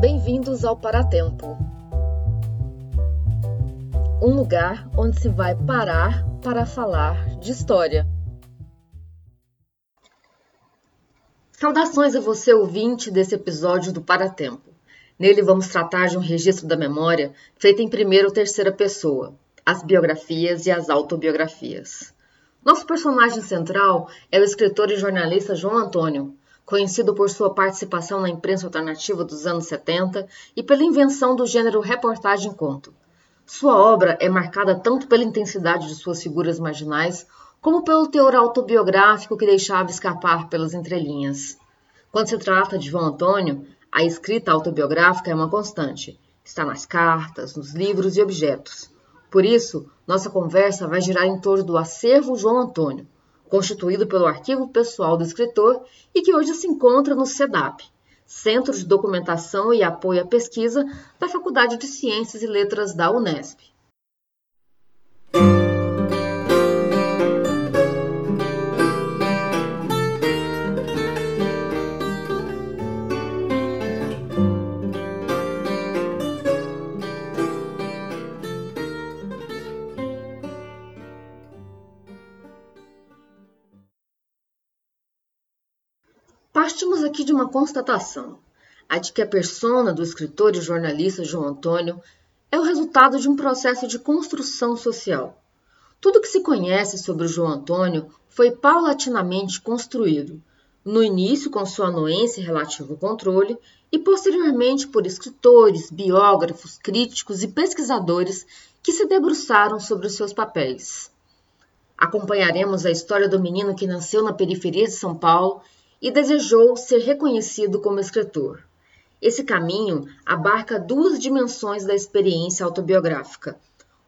Bem-vindos ao Paratempo um lugar onde se vai parar para falar de história. Saudações a você, ouvinte desse episódio do Paratempo. Nele vamos tratar de um registro da memória feito em primeira ou terceira pessoa, as biografias e as autobiografias. Nosso personagem central é o escritor e jornalista João Antônio, conhecido por sua participação na imprensa alternativa dos anos 70 e pela invenção do gênero reportagem-conto. Sua obra é marcada tanto pela intensidade de suas figuras marginais, como pelo teor autobiográfico que deixava escapar pelas entrelinhas. Quando se trata de João Antônio, a escrita autobiográfica é uma constante. Está nas cartas, nos livros e objetos. Por isso, nossa conversa vai girar em torno do acervo João Antônio, constituído pelo arquivo pessoal do escritor e que hoje se encontra no SEDAP, Centro de Documentação e Apoio à Pesquisa da Faculdade de Ciências e Letras da Unesp. Constatação, a de que a persona do escritor e jornalista João Antônio é o resultado de um processo de construção social. Tudo que se conhece sobre o João Antônio foi paulatinamente construído, no início com sua anuência e relativo controle, e posteriormente por escritores, biógrafos, críticos e pesquisadores que se debruçaram sobre os seus papéis. Acompanharemos a história do menino que nasceu na periferia de São Paulo e desejou ser reconhecido como escritor. Esse caminho abarca duas dimensões da experiência autobiográfica.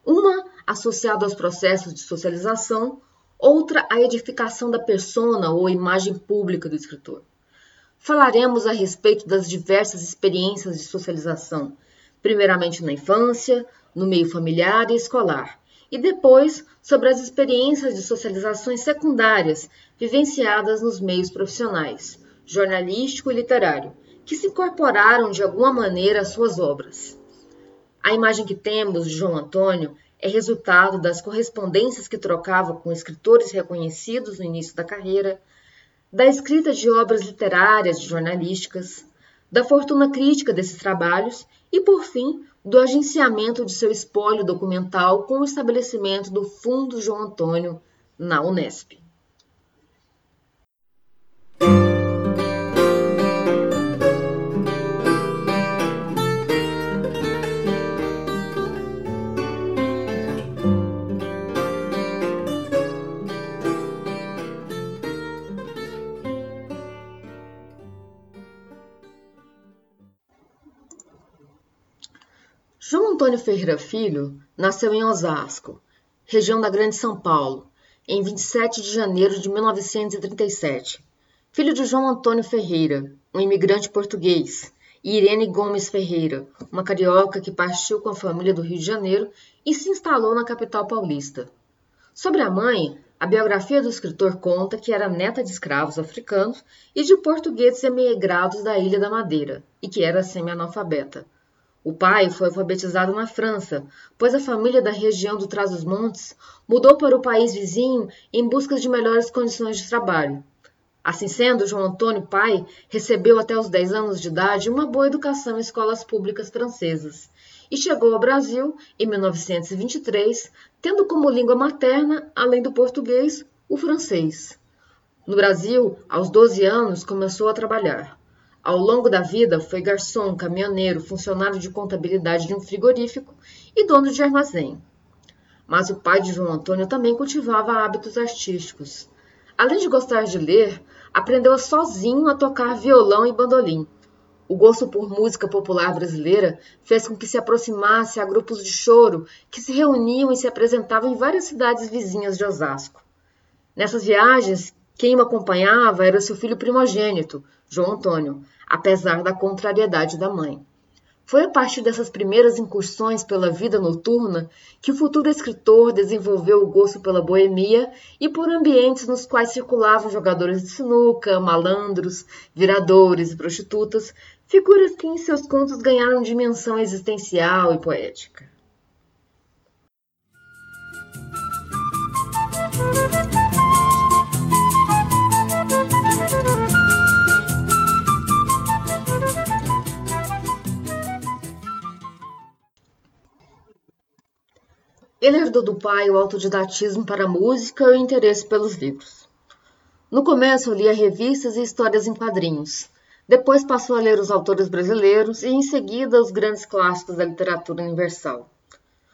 Uma associada aos processos de socialização, outra à edificação da persona ou imagem pública do escritor. Falaremos a respeito das diversas experiências de socialização, primeiramente na infância, no meio familiar e escolar, e depois sobre as experiências de socializações secundárias vivenciadas nos meios profissionais, jornalístico e literário, que se incorporaram de alguma maneira às suas obras. A imagem que temos de João Antônio é resultado das correspondências que trocava com escritores reconhecidos no início da carreira, da escrita de obras literárias e jornalísticas, da fortuna crítica desses trabalhos e, por fim, do agenciamento de seu espólio documental com o estabelecimento do Fundo João Antônio na Unesp. Antônio Ferreira Filho nasceu em Osasco, região da Grande São Paulo, em 27 de janeiro de 1937. Filho de João Antônio Ferreira, um imigrante português, e Irene Gomes Ferreira, uma carioca que partiu com a família do Rio de Janeiro e se instalou na capital paulista. Sobre a mãe, a biografia do escritor conta que era neta de escravos africanos e de portugueses emigrados da Ilha da Madeira, e que era semi-analfabeta. O pai foi alfabetizado na França, pois a família da região do Trás-os-Montes mudou para o país vizinho em busca de melhores condições de trabalho. Assim sendo, João Antônio, pai, recebeu até os 10 anos de idade uma boa educação em escolas públicas francesas e chegou ao Brasil em 1923, tendo como língua materna, além do português, o francês. No Brasil, aos 12 anos, começou a trabalhar. Ao longo da vida, foi garçom, caminhoneiro, funcionário de contabilidade de um frigorífico e dono de armazém. Mas o pai de João Antônio também cultivava hábitos artísticos. Além de gostar de ler, aprendeu sozinho a tocar violão e bandolim. O gosto por música popular brasileira fez com que se aproximasse a grupos de choro que se reuniam e se apresentavam em várias cidades vizinhas de Osasco. Nessas viagens, quem o acompanhava era seu filho primogênito, João Antônio, apesar da contrariedade da mãe. Foi a partir dessas primeiras incursões pela vida noturna que o futuro escritor desenvolveu o gosto pela boemia e por ambientes nos quais circulavam jogadores de sinuca, malandros, viradores e prostitutas, figuras que em seus contos ganharam dimensão existencial e poética. Ele herdou do pai o autodidatismo para a música e o interesse pelos livros. No começo, lia revistas e histórias em quadrinhos. Depois passou a ler os autores brasileiros e, em seguida, os grandes clássicos da literatura universal.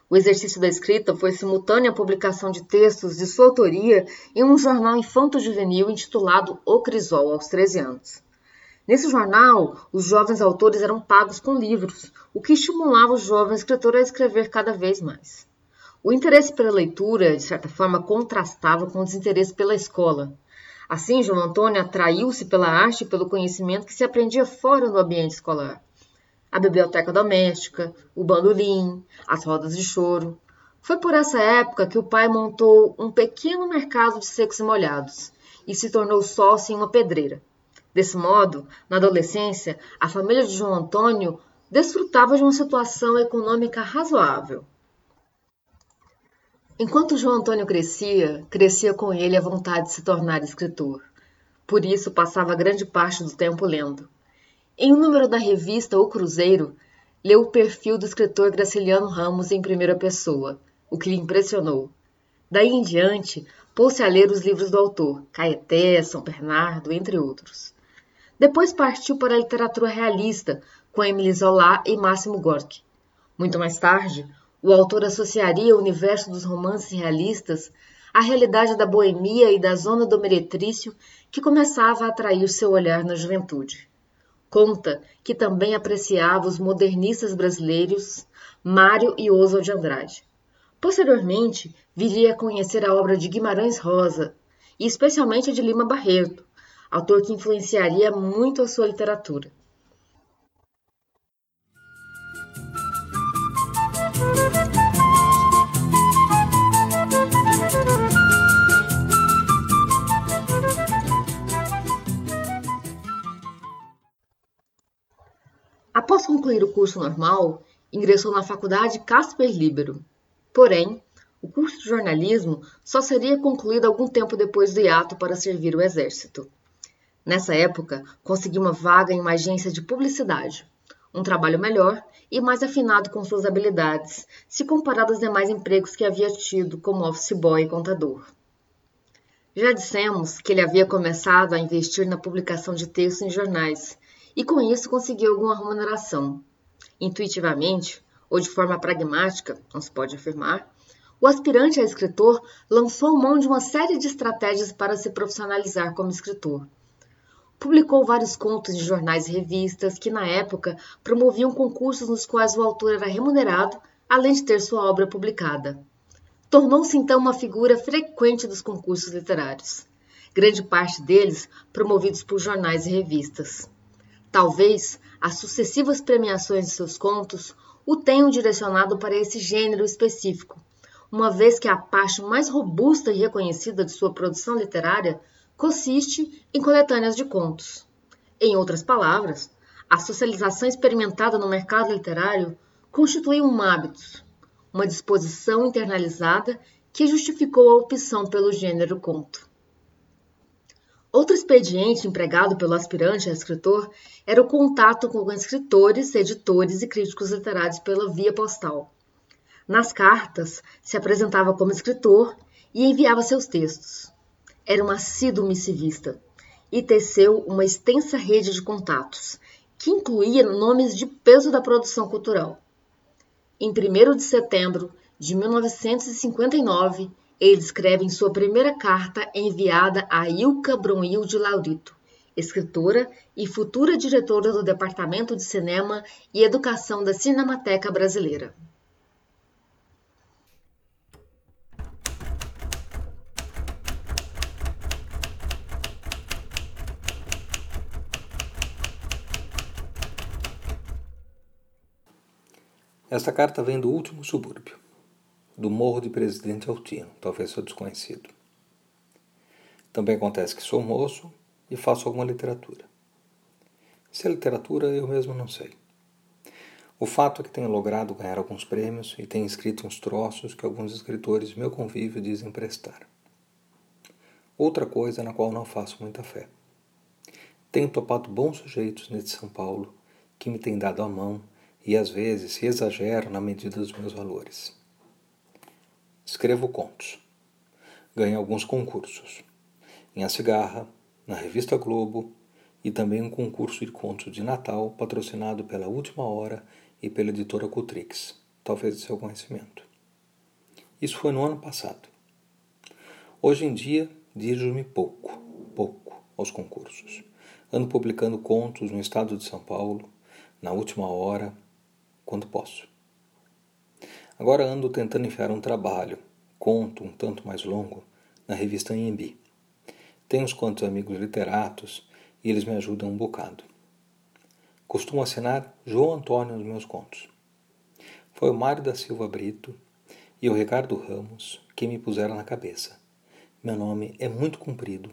O exercício da escrita foi simultâneo à publicação de textos de sua autoria em um jornal infanto-juvenil intitulado O Crisol, aos 13 anos. Nesse jornal, os jovens autores eram pagos com livros, o que estimulava o jovem escritor a escrever cada vez mais. O interesse pela leitura, de certa forma, contrastava com o desinteresse pela escola. Assim, João Antônio atraiu-se pela arte e pelo conhecimento que se aprendia fora do ambiente escolar. A biblioteca doméstica, o bandolim, as rodas de choro. Foi por essa época que o pai montou um pequeno mercado de secos e molhados e se tornou sócio em uma pedreira. Desse modo, na adolescência, a família de João Antônio desfrutava de uma situação econômica razoável. Enquanto João Antônio crescia, crescia com ele a vontade de se tornar escritor. Por isso, passava grande parte do tempo lendo. Em um número da revista O Cruzeiro, leu o perfil do escritor Graciliano Ramos em primeira pessoa, o que lhe impressionou. Daí em diante, pôs-se a ler os livros do autor, Caeté, São Bernardo, entre outros. Depois partiu para a literatura realista, com Emile Zola e Máximo Gorki. Muito mais tarde, o autor associaria o universo dos romances realistas à realidade da boemia e da zona do meretrício que começava a atrair seu olhar na juventude. Conta que também apreciava os modernistas brasileiros Mário e Oswald de Andrade. Posteriormente, viria a conhecer a obra de Guimarães Rosa, e especialmente a de Lima Barreto, autor que influenciaria muito a sua literatura. Concluir o curso normal, ingressou na faculdade Casper Libero. Porém, o curso de jornalismo só seria concluído algum tempo depois do hiato para servir o exército. Nessa época, conseguiu uma vaga em uma agência de publicidade, um trabalho melhor e mais afinado com suas habilidades, se comparado aos demais empregos que havia tido como office boy e contador. Já dissemos que ele havia começado a investir na publicação de textos em jornais e com isso conseguiu alguma remuneração. Intuitivamente, ou de forma pragmática, não se pode afirmar, o aspirante a escritor lançou mão de uma série de estratégias para se profissionalizar como escritor. Publicou vários contos de jornais e revistas que, na época, promoviam concursos nos quais o autor era remunerado, além de ter sua obra publicada. Tornou-se então uma figura frequente dos concursos literários, grande parte deles promovidos por jornais e revistas. Talvez as sucessivas premiações de seus contos o tenham direcionado para esse gênero específico, uma vez que a parte mais robusta e reconhecida de sua produção literária consiste em coletâneas de contos. Em outras palavras, a socialização experimentada no mercado literário constitui um hábito, uma disposição internalizada que justificou a opção pelo gênero conto. Outro expediente empregado pelo aspirante a escritor era o contato com escritores, editores e críticos literários pela via postal. Nas cartas, se apresentava como escritor e enviava seus textos era um assíduo missivista e teceu uma extensa rede de contatos, que incluía nomes de peso da produção cultural. Em 1 de setembro de 1959, ele escreve em sua primeira carta enviada a Ilka Bronil de Laurito, escritora e futura diretora do Departamento de Cinema e Educação da Cinemateca Brasileira. Esta carta vem do último subúrbio, do Morro de Presidente Altino, talvez seu desconhecido. Também acontece que sou moço e faço alguma literatura. Se é literatura, eu mesmo não sei. O fato é que tenho logrado ganhar alguns prêmios e tenho escrito uns troços que alguns escritores meu convívio dizem prestar. Outra coisa na qual não faço muita fé. Tenho topado bons sujeitos nesse São Paulo que me têm dado a mão e às vezes se exagero na medida dos meus valores. Escrevo contos. Ganho alguns concursos. Em A Cigarra, na revista Globo e também um concurso de contos de Natal patrocinado pela Última Hora e pela editora Cutrix, talvez de seu conhecimento. Isso foi no ano passado. Hoje em dia, dirijo-me pouco, pouco aos concursos. Ando publicando contos no estado de São Paulo, na última hora, quando posso. Agora ando tentando enfiar um trabalho, conto um tanto mais longo, na revista Anhembi. Tenho uns quantos amigos literatos e eles me ajudam um bocado. Costumo assinar João Antônio nos meus contos. Foi o Mário da Silva Brito e o Ricardo Ramos que me puseram na cabeça. Meu nome é muito comprido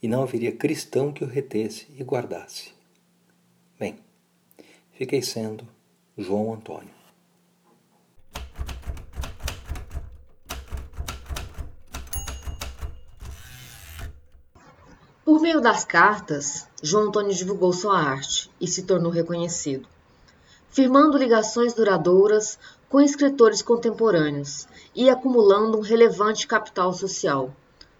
e não haveria cristão que o retesse e guardasse. Bem, fiquei sendo João Antônio. Por meio das cartas, João Antônio divulgou sua arte e se tornou reconhecido, firmando ligações duradouras com escritores contemporâneos e acumulando um relevante capital social.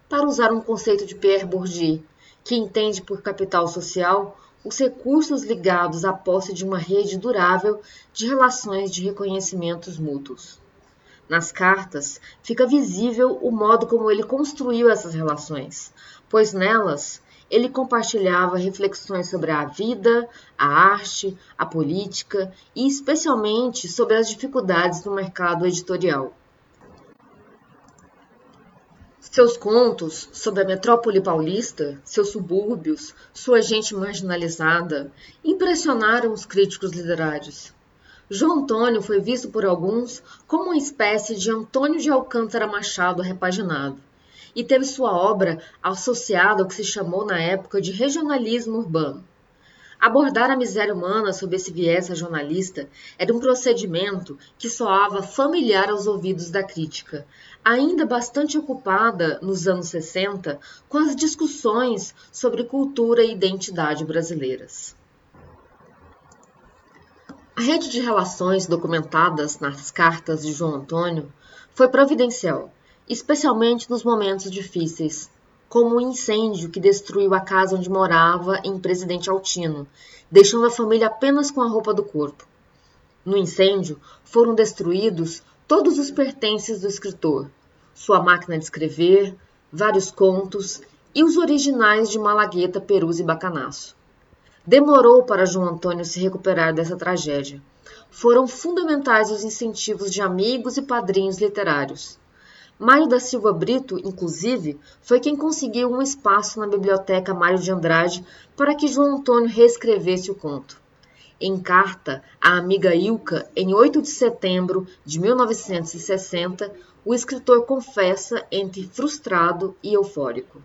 Para usar um conceito de Pierre Bourdieu, que entende por capital social os recursos ligados à posse de uma rede durável de relações de reconhecimentos mútuos. Nas cartas fica visível o modo como ele construiu essas relações, pois nelas ele compartilhava reflexões sobre a vida, a arte, a política e especialmente sobre as dificuldades do mercado editorial. Seus contos sobre a metrópole paulista, seus subúrbios, sua gente marginalizada, impressionaram os críticos literários. João Antônio foi visto por alguns como uma espécie de Antônio de Alcântara Machado repaginado e teve sua obra associada ao que se chamou na época de regionalismo urbano. Abordar a miséria humana sob esse viés jornalista era um procedimento que soava familiar aos ouvidos da crítica, ainda bastante ocupada nos anos 60 com as discussões sobre cultura e identidade brasileiras. A rede de relações documentadas nas cartas de João Antônio foi providencial especialmente nos momentos difíceis, como o incêndio que destruiu a casa onde morava em Presidente Altino, deixando a família apenas com a roupa do corpo. No incêndio foram destruídos todos os pertences do escritor, sua máquina de escrever, vários contos e os originais de Malagueta, Perus e Bacanaço. Demorou para João Antônio se recuperar dessa tragédia. Foram fundamentais os incentivos de amigos e padrinhos literários. Mário da Silva Brito, inclusive, foi quem conseguiu um espaço na Biblioteca Mário de Andrade para que João Antônio reescrevesse o conto. Em carta à amiga Ilka, em 8 de setembro de 1960, o escritor confessa entre frustrado e eufórico.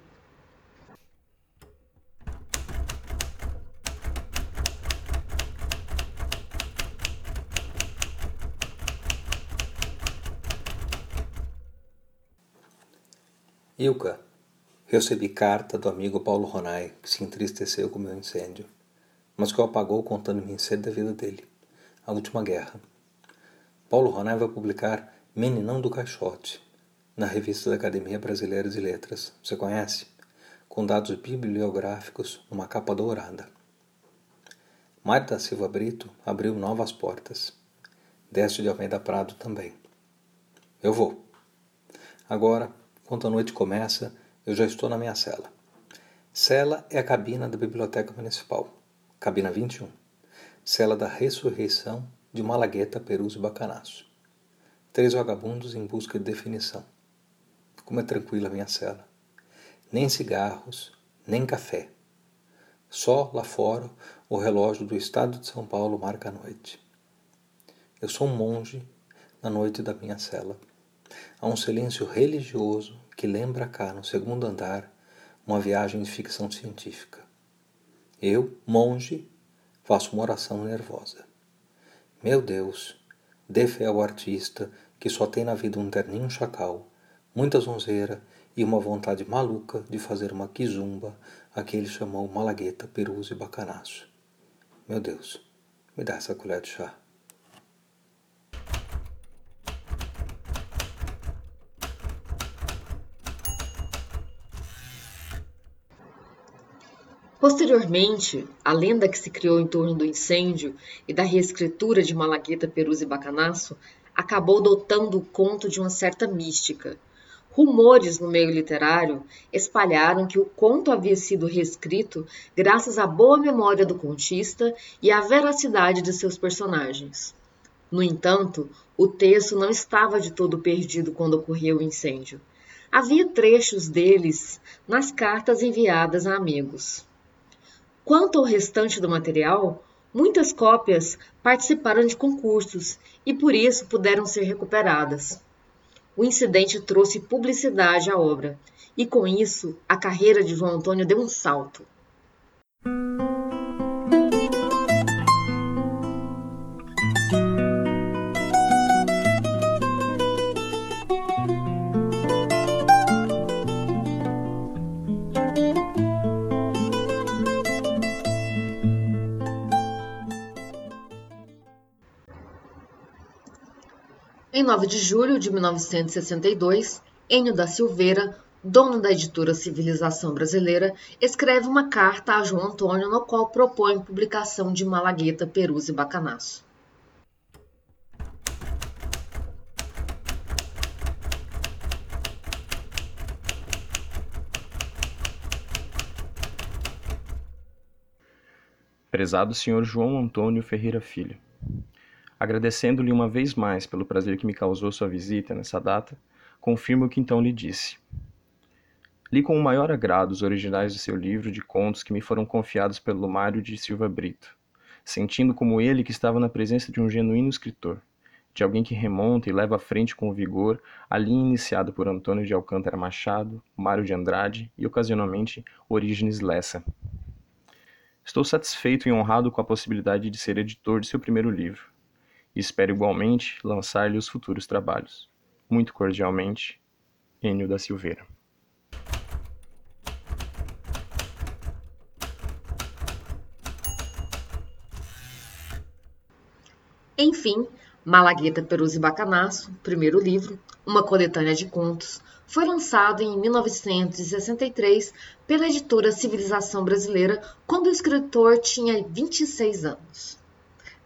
Ilka, recebi carta do amigo Paulo Ronai, que se entristeceu com meu incêndio, mas que o apagou contando-me cedo da vida dele, a última guerra. Paulo Ronai vai publicar Meninão do Caixote, na revista da Academia Brasileira de Letras. Você conhece? Com dados bibliográficos numa capa dourada. Da Silva Brito abriu novas portas. Décio de Almeida Prado também. Eu vou. Agora, quando a noite começa, eu já estou na minha cela. Cela é a cabina da Biblioteca Municipal, cabina 21. Cela da ressurreição de Malagueta, Perus e Bacanaço. Três vagabundos em busca de definição. Como é tranquila a minha cela. Nem cigarros, nem café. Só lá fora o relógio do estado de São Paulo marca a noite. Eu sou um monge na noite da minha cela. Há um silêncio religioso que lembra cá, no segundo andar, uma viagem de ficção científica. Eu, monge, faço uma oração nervosa. Meu Deus, dê fé ao artista que só tem na vida um terninho chacal, muita zonzeira e uma vontade maluca de fazer uma quizumba a que ele chamou malagueta, perus e bacanaço. Meu Deus, me dá essa colher de chá. Posteriormente, a lenda que se criou em torno do incêndio e da reescritura de Malagueta, Perus e Bacanaço acabou dotando o conto de uma certa mística. Rumores no meio literário espalharam que o conto havia sido reescrito graças à boa memória do contista e à veracidade de seus personagens. No entanto, o texto não estava de todo perdido quando ocorreu o incêndio. Havia trechos deles nas cartas enviadas a amigos. Quanto ao restante do material, muitas cópias participaram de concursos e por isso puderam ser recuperadas. O incidente trouxe publicidade à obra e, com isso, a carreira de João Antônio deu um salto. 9 de julho de 1962, Enio da Silveira, dono da editora Civilização Brasileira, escreve uma carta a João Antônio no qual propõe publicação de Malagueta, Perus e Bacanaço. Prezado Sr. João Antônio Ferreira Filho, Agradecendo-lhe uma vez mais pelo prazer que me causou sua visita nessa data, confirmo o que então lhe disse. Li com o maior agrado os originais de seu livro de contos que me foram confiados pelo Mário de Silva Brito, sentindo como ele que estava na presença de um genuíno escritor, de alguém que remonta e leva à frente com vigor a linha iniciada por Antônio de Alcântara Machado, Mário de Andrade e, ocasionalmente, Orígenes Lessa. Estou satisfeito e honrado com a possibilidade de ser editor de seu primeiro livro e espero igualmente lançar-lhe os futuros trabalhos. Muito cordialmente, Enio da Silveira. Enfim, Malagueta, Perus e Bacanaço, primeiro livro, uma coletânea de contos, foi lançado em 1963 pela editora Civilização Brasileira, quando o escritor tinha 26 anos.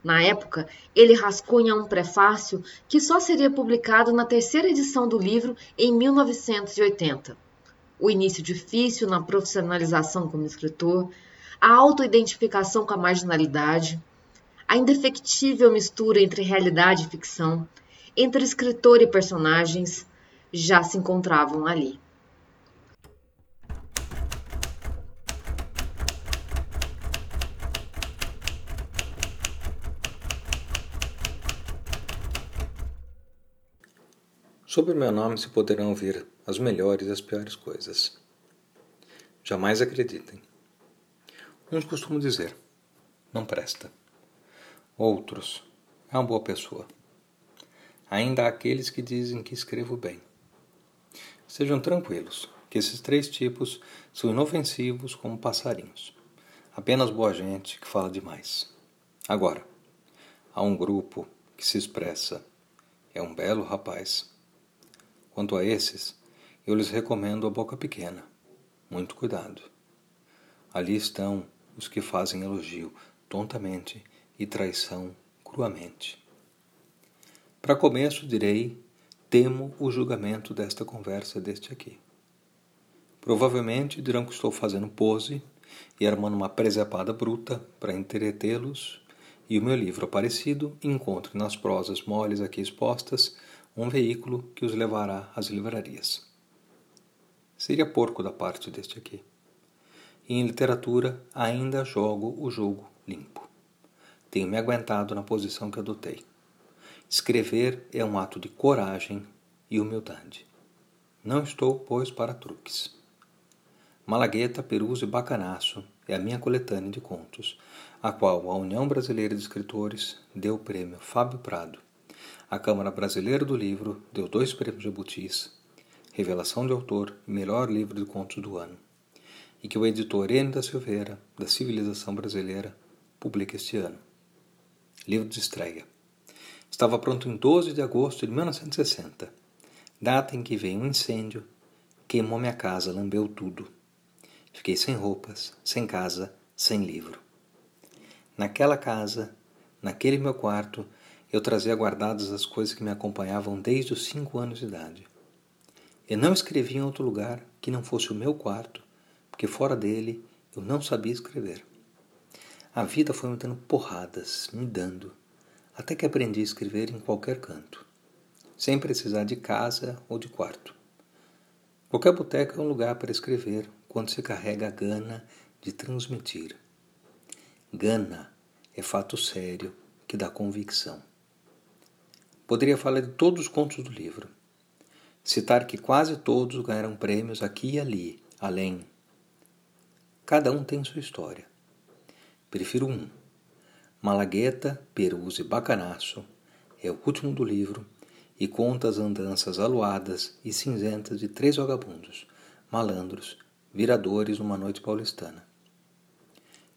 Na época, ele rascunha um prefácio que só seria publicado na terceira edição do livro em 1980. O início difícil na profissionalização como escritor, a autoidentificação com a marginalidade, a indefectível mistura entre realidade e ficção, entre escritor e personagens, já se encontravam ali. Sob o meu nome se poderão ouvir as melhores e as piores coisas. Jamais acreditem. Uns costumam dizer, não presta. Outros, é uma boa pessoa. Ainda há aqueles que dizem que escrevo bem. Sejam tranquilos, que esses três tipos são inofensivos como passarinhos. Apenas boa gente que fala demais. Agora, há um grupo que se expressa. É um belo rapaz Quanto a esses, eu lhes recomendo a boca pequena. Muito cuidado. Ali estão os que fazem elogio tontamente e traição cruamente. Para começo, direi: temo o julgamento desta conversa deste aqui. Provavelmente dirão que estou fazendo pose e armando uma presepada bruta para entretê-los, e o meu livro aparecido encontre nas prosas moles aqui expostas um veículo que os levará às livrarias. Seria porco da parte deste aqui. Em literatura ainda jogo o jogo limpo. Tenho me aguentado na posição que adotei. Escrever é um ato de coragem e humildade. Não estou, pois, para truques. Malagueta, Peruso e Bacanaço é a minha coletânea de contos, a qual a União Brasileira de Escritores deu o prêmio Fábio Prado. A Câmara Brasileira do Livro deu dois prêmios Jabutis, Revelação de Autor e Melhor Livro de Contos do Ano, e que o editor N. da Silveira, da Civilização Brasileira, publica este ano. Livro de estreia. Estava pronto em 12 de agosto de 1960, data em que veio um incêndio, queimou minha casa, lambeu tudo. Fiquei sem roupas, sem casa, sem livro. Naquela casa, naquele meu quarto, eu trazia guardadas as coisas que me acompanhavam desde os cinco anos de idade. Eu não escrevi em outro lugar que não fosse o meu quarto, porque fora dele eu não sabia escrever. A vida foi me dando porradas, me dando, até que aprendi a escrever em qualquer canto, sem precisar de casa ou de quarto. Qualquer boteca é um lugar para escrever quando se carrega a gana de transmitir. Gana é fato sério que dá convicção. Poderia falar de todos os contos do livro. Citar que quase todos ganharam prêmios aqui e ali, além. Cada um tem sua história. Prefiro um. Malagueta, Perus e Bacanaço é o último do livro e conta as andanças aluadas e cinzentas de três vagabundos, malandros, viradores numa noite paulistana.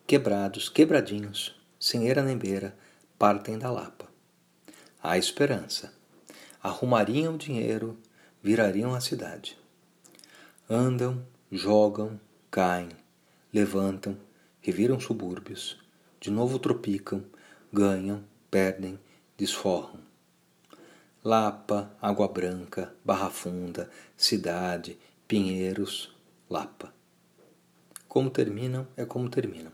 Quebrados, quebradinhos, sem eira nem beira, partem da Lapa. Há esperança. Arrumariam o dinheiro, virariam a cidade. Andam, jogam, caem, levantam, reviram subúrbios, de novo tropicam, ganham, perdem, desforram. Lapa, Água Branca, Barra Funda, Cidade, Pinheiros, Lapa. Como terminam é como terminam.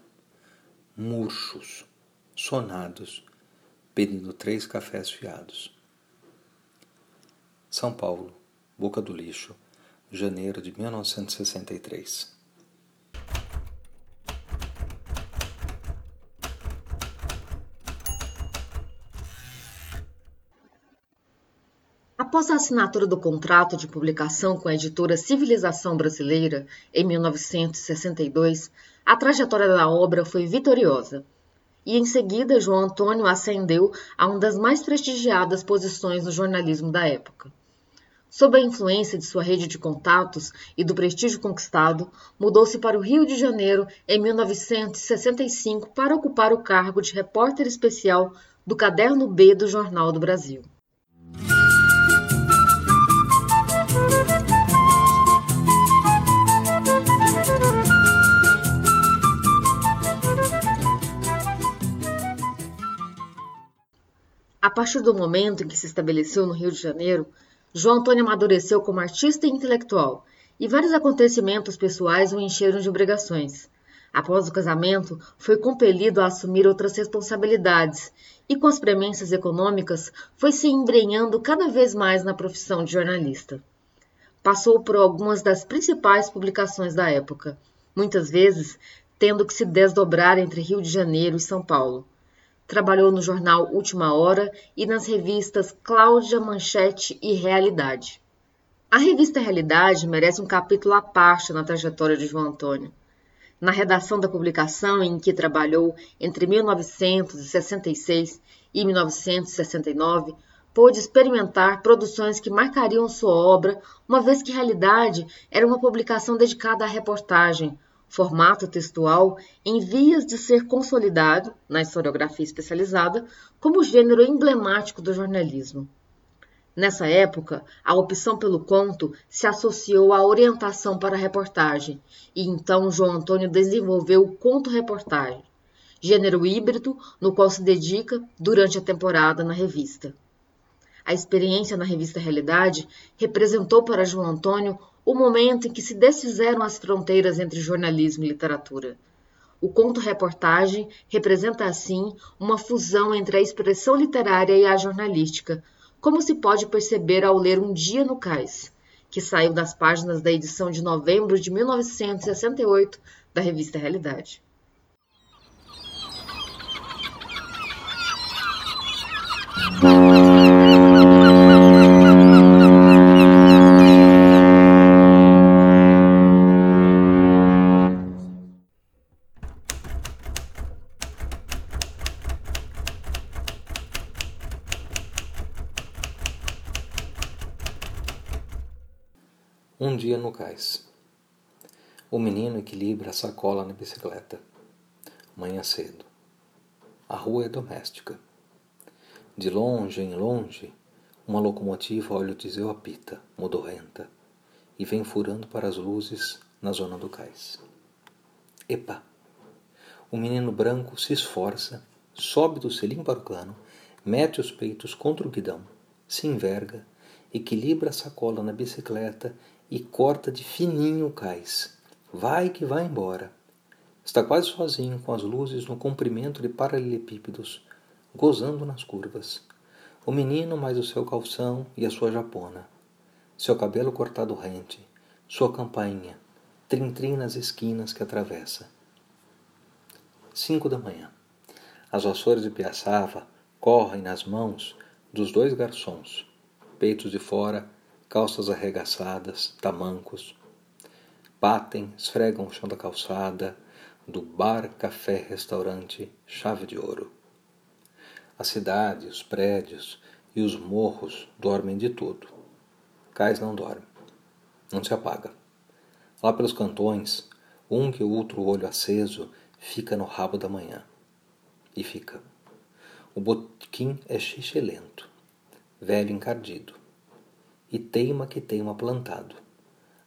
Murchos, sonados, pedindo três cafés fiados. São Paulo, Boca do Lixo, janeiro de 1963. Após a assinatura do contrato de publicação com a editora Civilização Brasileira, em 1962, a trajetória da obra foi vitoriosa e em seguida João Antônio ascendeu a uma das mais prestigiadas posições no jornalismo da época. Sob a influência de sua rede de contatos e do prestígio conquistado, mudou-se para o Rio de Janeiro em 1965 para ocupar o cargo de repórter especial do Caderno B do Jornal do Brasil. A partir do momento em que se estabeleceu no Rio de Janeiro, João Antônio amadureceu como artista e intelectual, e vários acontecimentos pessoais o encheram de obrigações. Após o casamento, foi compelido a assumir outras responsabilidades e, com as premências econômicas, foi se embrenhando cada vez mais na profissão de jornalista. Passou por algumas das principais publicações da época, muitas vezes tendo que se desdobrar entre Rio de Janeiro e São Paulo. Trabalhou no jornal Última Hora e nas revistas Cláudia, Manchete e Realidade. A revista Realidade merece um capítulo à parte na trajetória de João Antônio. Na redação da publicação, em que trabalhou entre 1966 e 1969, pôde experimentar produções que marcariam sua obra, uma vez que Realidade era uma publicação dedicada à reportagem, formato textual em vias de ser consolidado, na historiografia especializada, como gênero emblemático do jornalismo. Nessa época, a opção pelo conto se associou à orientação para a reportagem, e então João Antônio desenvolveu o conto-reportagem, gênero híbrido no qual se dedica durante a temporada na revista. A experiência na revista Realidade representou para João Antônio o momento em que se desfizeram as fronteiras entre jornalismo e literatura. O conto-reportagem representa, assim, uma fusão entre a expressão literária e a jornalística, como se pode perceber ao ler Um Dia no Cais, que saiu das páginas da edição de novembro de 1968 da revista Realidade. Sacola na bicicleta. Manhã cedo. A rua é doméstica. De longe em longe, uma locomotiva óleo diesel apita, modorrenta, e vem furando para as luzes na zona do cais. Epa! O menino branco se esforça, sobe do selim para o cano, mete os peitos contra o guidão, se enverga, equilibra a sacola na bicicleta e corta de fininho o cais. Vai que vai embora. Está quase sozinho com as luzes no comprimento de paralelepípedos, gozando nas curvas. O menino mais o seu calção e a sua japona. Seu cabelo cortado rente, sua campainha, trim-trim nas esquinas que atravessa. Cinco da manhã. As vassouras de Piaçava correm nas mãos dos dois garçons, peitos de fora, calças arregaçadas, tamancos. Batem, esfregam o chão da calçada, do bar, café, restaurante, chave de ouro. A cidade, os prédios e os morros dormem de tudo. Cais não dorme, não se apaga. Lá pelos cantões, um que o outro olho aceso fica no rabo da manhã. E fica. O botequim é xixelento, velho encardido, e teima que teima plantado.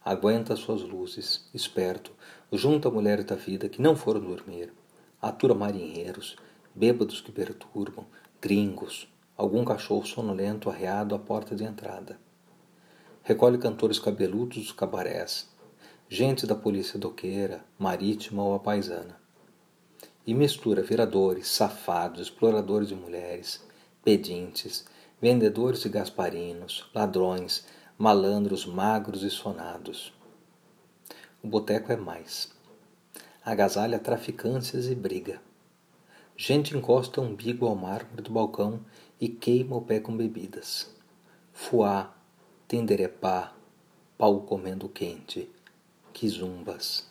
Aguenta suas luzes, esperto, junto a mulheres da vida que não foram dormir, atura marinheiros, bêbados que perturbam, gringos, algum cachorro sonolento arreado à porta de entrada. Recolhe cantores cabeludos dos cabarés, gente da polícia doqueira, marítima ou apaisana. E mistura viradores, safados, exploradores de mulheres, pedintes, vendedores de gasparinos, ladrões, malandros magros e sonados. O boteco é mais. Agasalha traficâncias e briga. Gente encosta o umbigo ao mármore do balcão e queima o pé com bebidas. Fuá, tenderepá, pau comendo quente, quizumbas.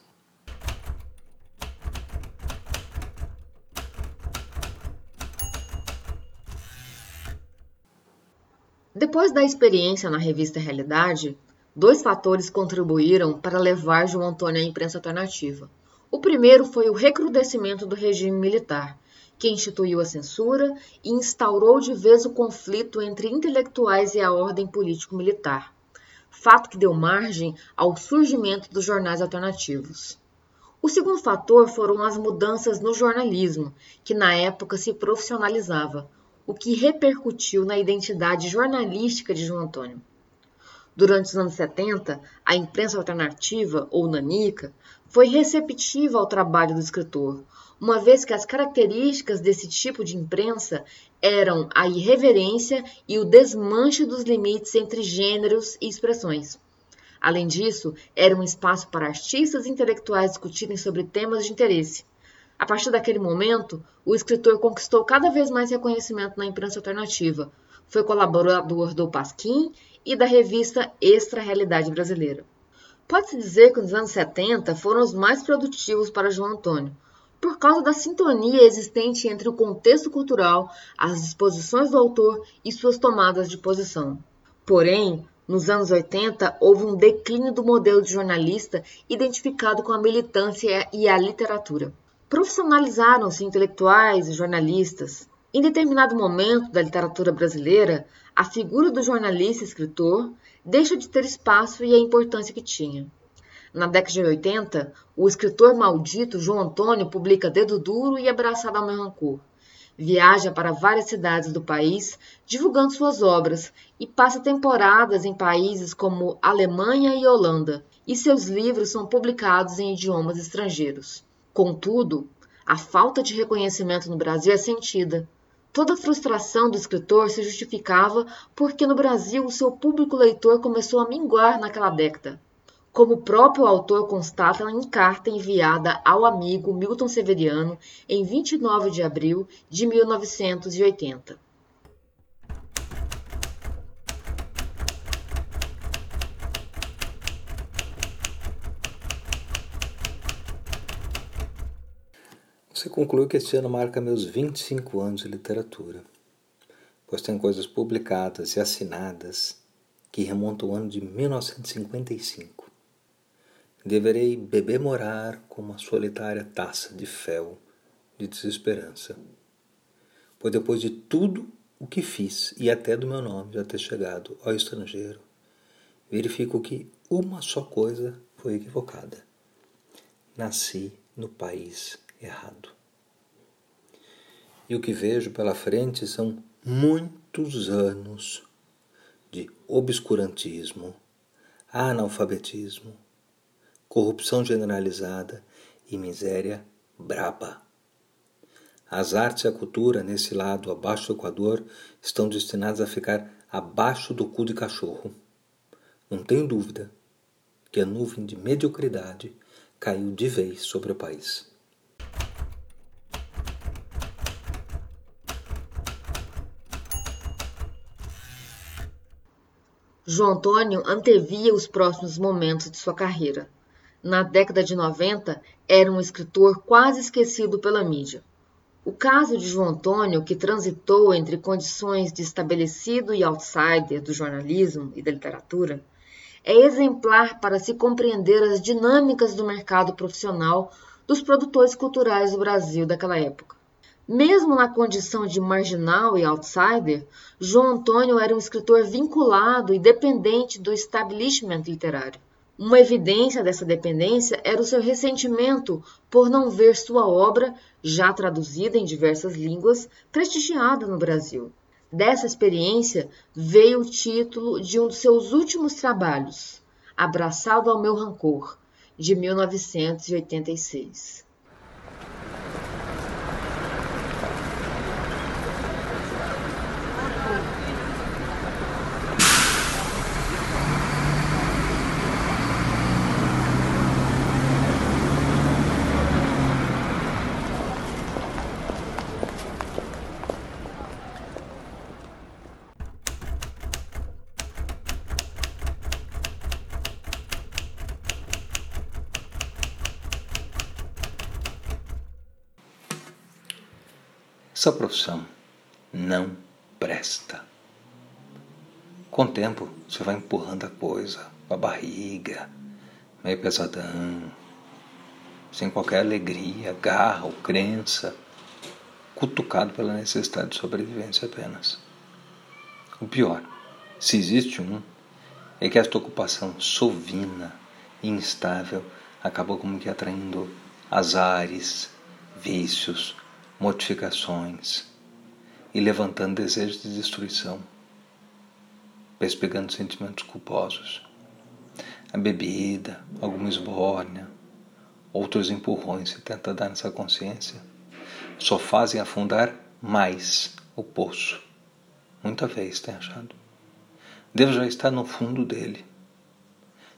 Depois da experiência na revista Realidade, dois fatores contribuíram para levar João Antônio à imprensa alternativa. O primeiro foi o recrudescimento do regime militar, que instituiu a censura e instaurou de vez o conflito entre intelectuais e a ordem político-militar, fato que deu margem ao surgimento dos jornais alternativos. O segundo fator foram as mudanças no jornalismo, que na época se profissionalizava, o que repercutiu na identidade jornalística de João Antônio. Durante os anos 70, a imprensa alternativa, ou nanica, foi receptiva ao trabalho do escritor, uma vez que as características desse tipo de imprensa eram a irreverência e o desmanche dos limites entre gêneros e expressões. Além disso, era um espaço para artistas e intelectuais discutirem sobre temas de interesse. A partir daquele momento, o escritor conquistou cada vez mais reconhecimento na imprensa alternativa. Foi colaborador do Pasquim e da revista Extra Realidade Brasileira. Pode-se dizer que os anos 70 foram os mais produtivos para João Antônio por causa da sintonia existente entre o contexto cultural, as disposições do autor e suas tomadas de posição. Porém, nos anos 80, houve um declínio do modelo de jornalista identificado com a militância e a literatura. Profissionalizaram-se intelectuais e jornalistas. Em determinado momento da literatura brasileira, a figura do jornalista escritor deixa de ter espaço e a importância que tinha. Na década de 80, o escritor maldito João Antônio publica Dedo Duro e Abraçado ao Meu Rancor. Viaja para várias cidades do país divulgando suas obras e passa temporadas em países como Alemanha e Holanda, e seus livros são publicados em idiomas estrangeiros. Contudo, a falta de reconhecimento no Brasil é sentida. Toda a frustração do escritor se justificava porque no Brasil o seu público leitor começou a minguar naquela década como o próprio autor constata em carta enviada ao amigo Milton Severiano em 29 de abril de 1980. Você conclui que este ano marca meus 25 anos de literatura, pois tem coisas publicadas e assinadas que remonta ao ano de 1955. Deverei beber morar como uma solitária taça de fel de desesperança. Pois depois de tudo o que fiz e até do meu nome já ter chegado ao estrangeiro, verifico que uma só coisa foi equivocada. Nasci no país errado. E o que vejo pela frente são muitos anos de obscurantismo, analfabetismo, corrupção generalizada e miséria braba. As artes e a cultura, nesse lado abaixo do Equador, estão destinadas a ficar abaixo do cu de cachorro. Não tenho dúvida que a nuvem de mediocridade caiu de vez sobre o país. João Antônio antevia os próximos momentos de sua carreira na década de 90, era um escritor quase esquecido pela mídia. O caso de João Antônio, que transitou entre condições de estabelecido e outsider do jornalismo e da literatura, é exemplar para se compreender as dinâmicas do mercado profissional dos produtores culturais do Brasil daquela época. Mesmo na condição de marginal e outsider, João Antônio era um escritor vinculado e dependente do establishment literário. Uma evidência dessa dependência era o seu ressentimento por não ver sua obra, já traduzida em diversas línguas, prestigiada no Brasil. Dessa experiência veio o título de um dos seus últimos trabalhos, Abraçado ao Meu Rancor, de 1986. Essa profissão não presta. Com o tempo, você vai empurrando a coisa com a barriga, meio pesadão, sem qualquer alegria, garra ou crença, cutucado pela necessidade de sobrevivência apenas. O pior, se existe um, é que esta ocupação sovina e instável acabou como que atraindo azares, vícios, modificações e levantando desejos de destruição, pespegando sentimentos culposos. A bebida, alguma esbórnia, outros empurrões se tenta dar nessa consciência, só fazem afundar mais o poço. Muita vez tem achado. Devo já estar no fundo dele.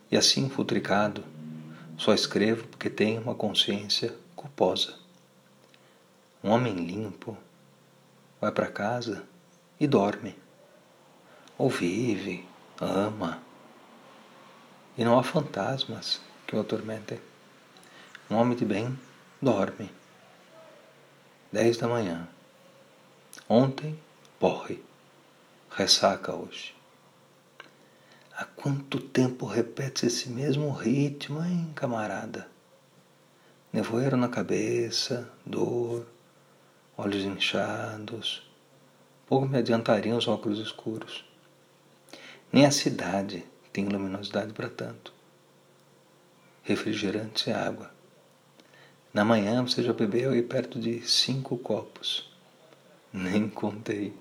E assim, futricado, só escrevo porque tenho uma consciência culposa. Um homem limpo vai para casa e dorme. Ou vive, ama. E não há fantasmas que o atormentem. Um homem de bem dorme. Dez da manhã. Ontem, porre. Ressaca hoje. Há quanto tempo repete esse mesmo ritmo, hein, camarada? Nevoeiro na cabeça, dor, olhos inchados. Pouco me adiantariam os óculos escuros. Nem a cidade tem luminosidade para tanto. Refrigerante e água. Na manhã você já bebeu aí perto de cinco copos. Nem contei.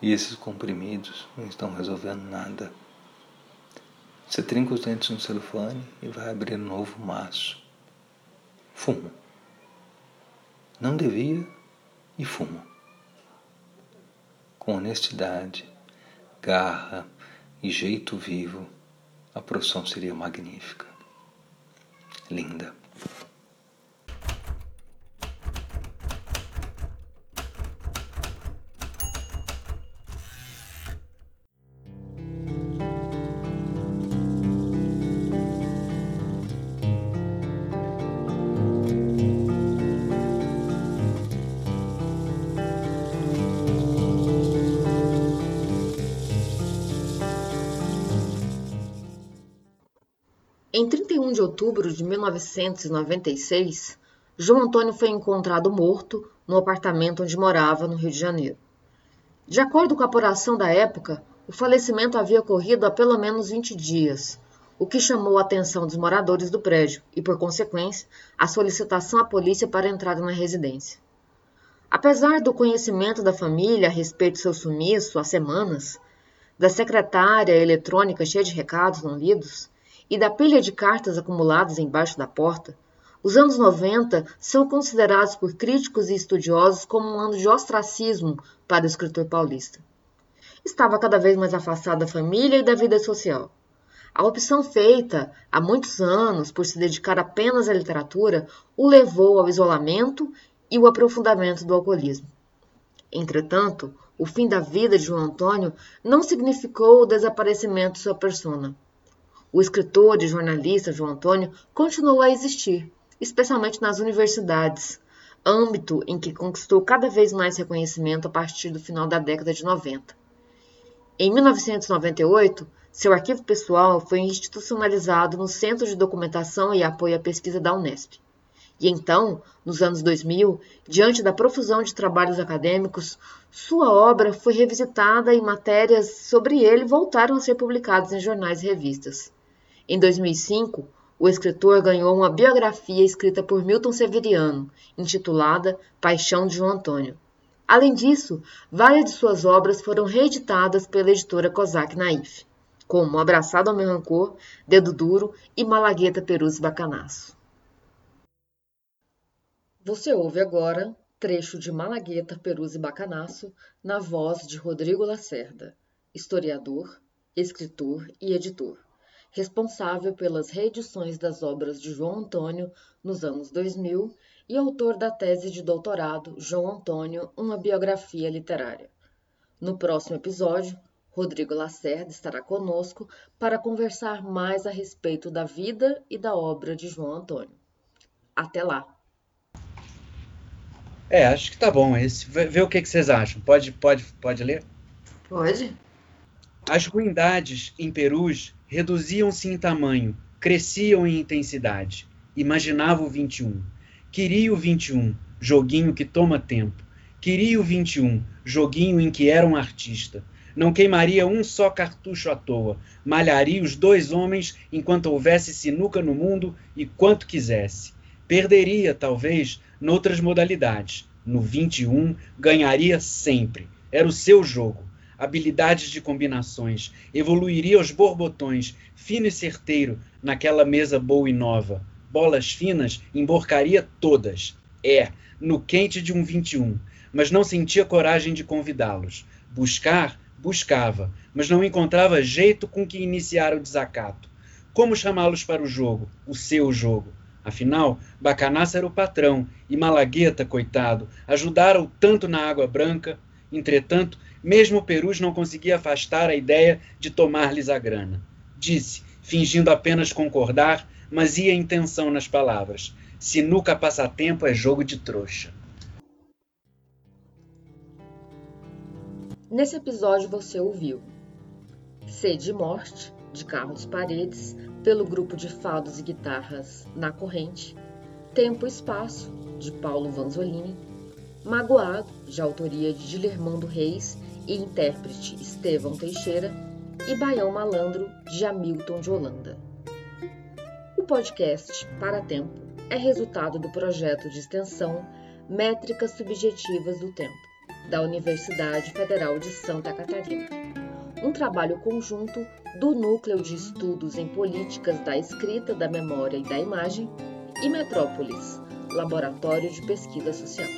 E esses comprimidos não estão resolvendo nada. Você trinca os dentes no celofane e vai abrir um novo maço. Fumo não devia e fumo. Com honestidade, garra e jeito vivo, a profissão seria magnífica, linda. Em 31 de outubro de 1996, João Antônio foi encontrado morto no apartamento onde morava, no Rio de Janeiro. De acordo com a apuração da época, o falecimento havia ocorrido há pelo menos 20 dias, o que chamou a atenção dos moradores do prédio e, por consequência, a solicitação à polícia para entrada na residência. Apesar do conhecimento da família a respeito de seu sumiço há semanas, da secretária eletrônica cheia de recados não lidos e da pilha de cartas acumuladas embaixo da porta, os anos 90 são considerados por críticos e estudiosos como um ano de ostracismo para o escritor paulista. Estava cada vez mais afastado da família e da vida social. A opção feita há muitos anos por se dedicar apenas à literatura o levou ao isolamento e o aprofundamento do alcoolismo. Entretanto, o fim da vida de João Antônio não significou o desaparecimento de sua persona. O escritor e jornalista João Antônio continuou a existir, especialmente nas universidades, âmbito em que conquistou cada vez mais reconhecimento a partir do final da década de 90. Em 1998, seu arquivo pessoal foi institucionalizado no Centro de Documentação e Apoio à Pesquisa da Unesp. E então, nos anos 2000, diante da profusão de trabalhos acadêmicos, sua obra foi revisitada e matérias sobre ele voltaram a ser publicadas em jornais e revistas. Em 2005, o escritor ganhou uma biografia escrita por Milton Severiano, intitulada Paixão de João Antônio. Além disso, várias de suas obras foram reeditadas pela editora Cosac Naif, como Abraçado ao Meu Rancor, Dedo Duro e Malagueta Perus Bacanaço. Você ouve agora trecho de Malagueta, Perus e Bacanaço na voz de Rodrigo Lacerda, historiador, escritor e editor, responsável pelas reedições das obras de João Antônio nos anos 2000 e autor da tese de doutorado João Antônio, uma biografia literária. No próximo episódio, Rodrigo Lacerda estará conosco para conversar mais a respeito da vida e da obra de João Antônio. Até lá! É, acho que tá bom esse. Vê o que, que vocês acham. Pode, pode, pode ler? Pode. As ruindades em Perus reduziam-se em tamanho, cresciam em intensidade. Imaginava o 21. Queria o 21, joguinho que toma tempo. Queria o 21, joguinho em que era um artista. Não queimaria um só cartucho à toa. Malharia os dois homens enquanto houvesse sinuca no mundo e quanto quisesse. Perderia, talvez, noutras modalidades. No 21, ganharia sempre. Era o seu jogo. Habilidades de combinações. Evoluiria aos borbotões, fino e certeiro, naquela mesa boa e nova. Bolas finas, emborcaria todas. É, no quente de um 21. Mas não sentia coragem de convidá-los. Buscar, buscava, mas não encontrava jeito com que iniciar o desacato. Como chamá-los para o jogo, o seu jogo? Afinal, Bacanaça era o patrão e Malagueta, coitado, ajudara-o tanto na Água Branca. Entretanto, mesmo Perus não conseguia afastar a ideia de tomar-lhes a grana. Disse, fingindo apenas concordar, mas ia intenção nas palavras: Sinuca passatempo é jogo de trouxa. Nesse episódio você ouviu Sede Morte, de Carlos Paredes, pelo grupo de fados e guitarras Na Corrente, Tempo e Espaço, de Paulo Vanzolini, Magoado, de autoria de Dilermando Reis e intérprete Estevão Teixeira, e Baião Malandro, de Hamilton de Holanda. O podcast Para Tempo é resultado do projeto de extensão Métricas Subjetivas do Tempo, da Universidade Federal de Santa Catarina um trabalho conjunto do Núcleo de Estudos em Políticas da Escrita, da Memória e da Imagem e Metrópolis, Laboratório de Pesquisa Social.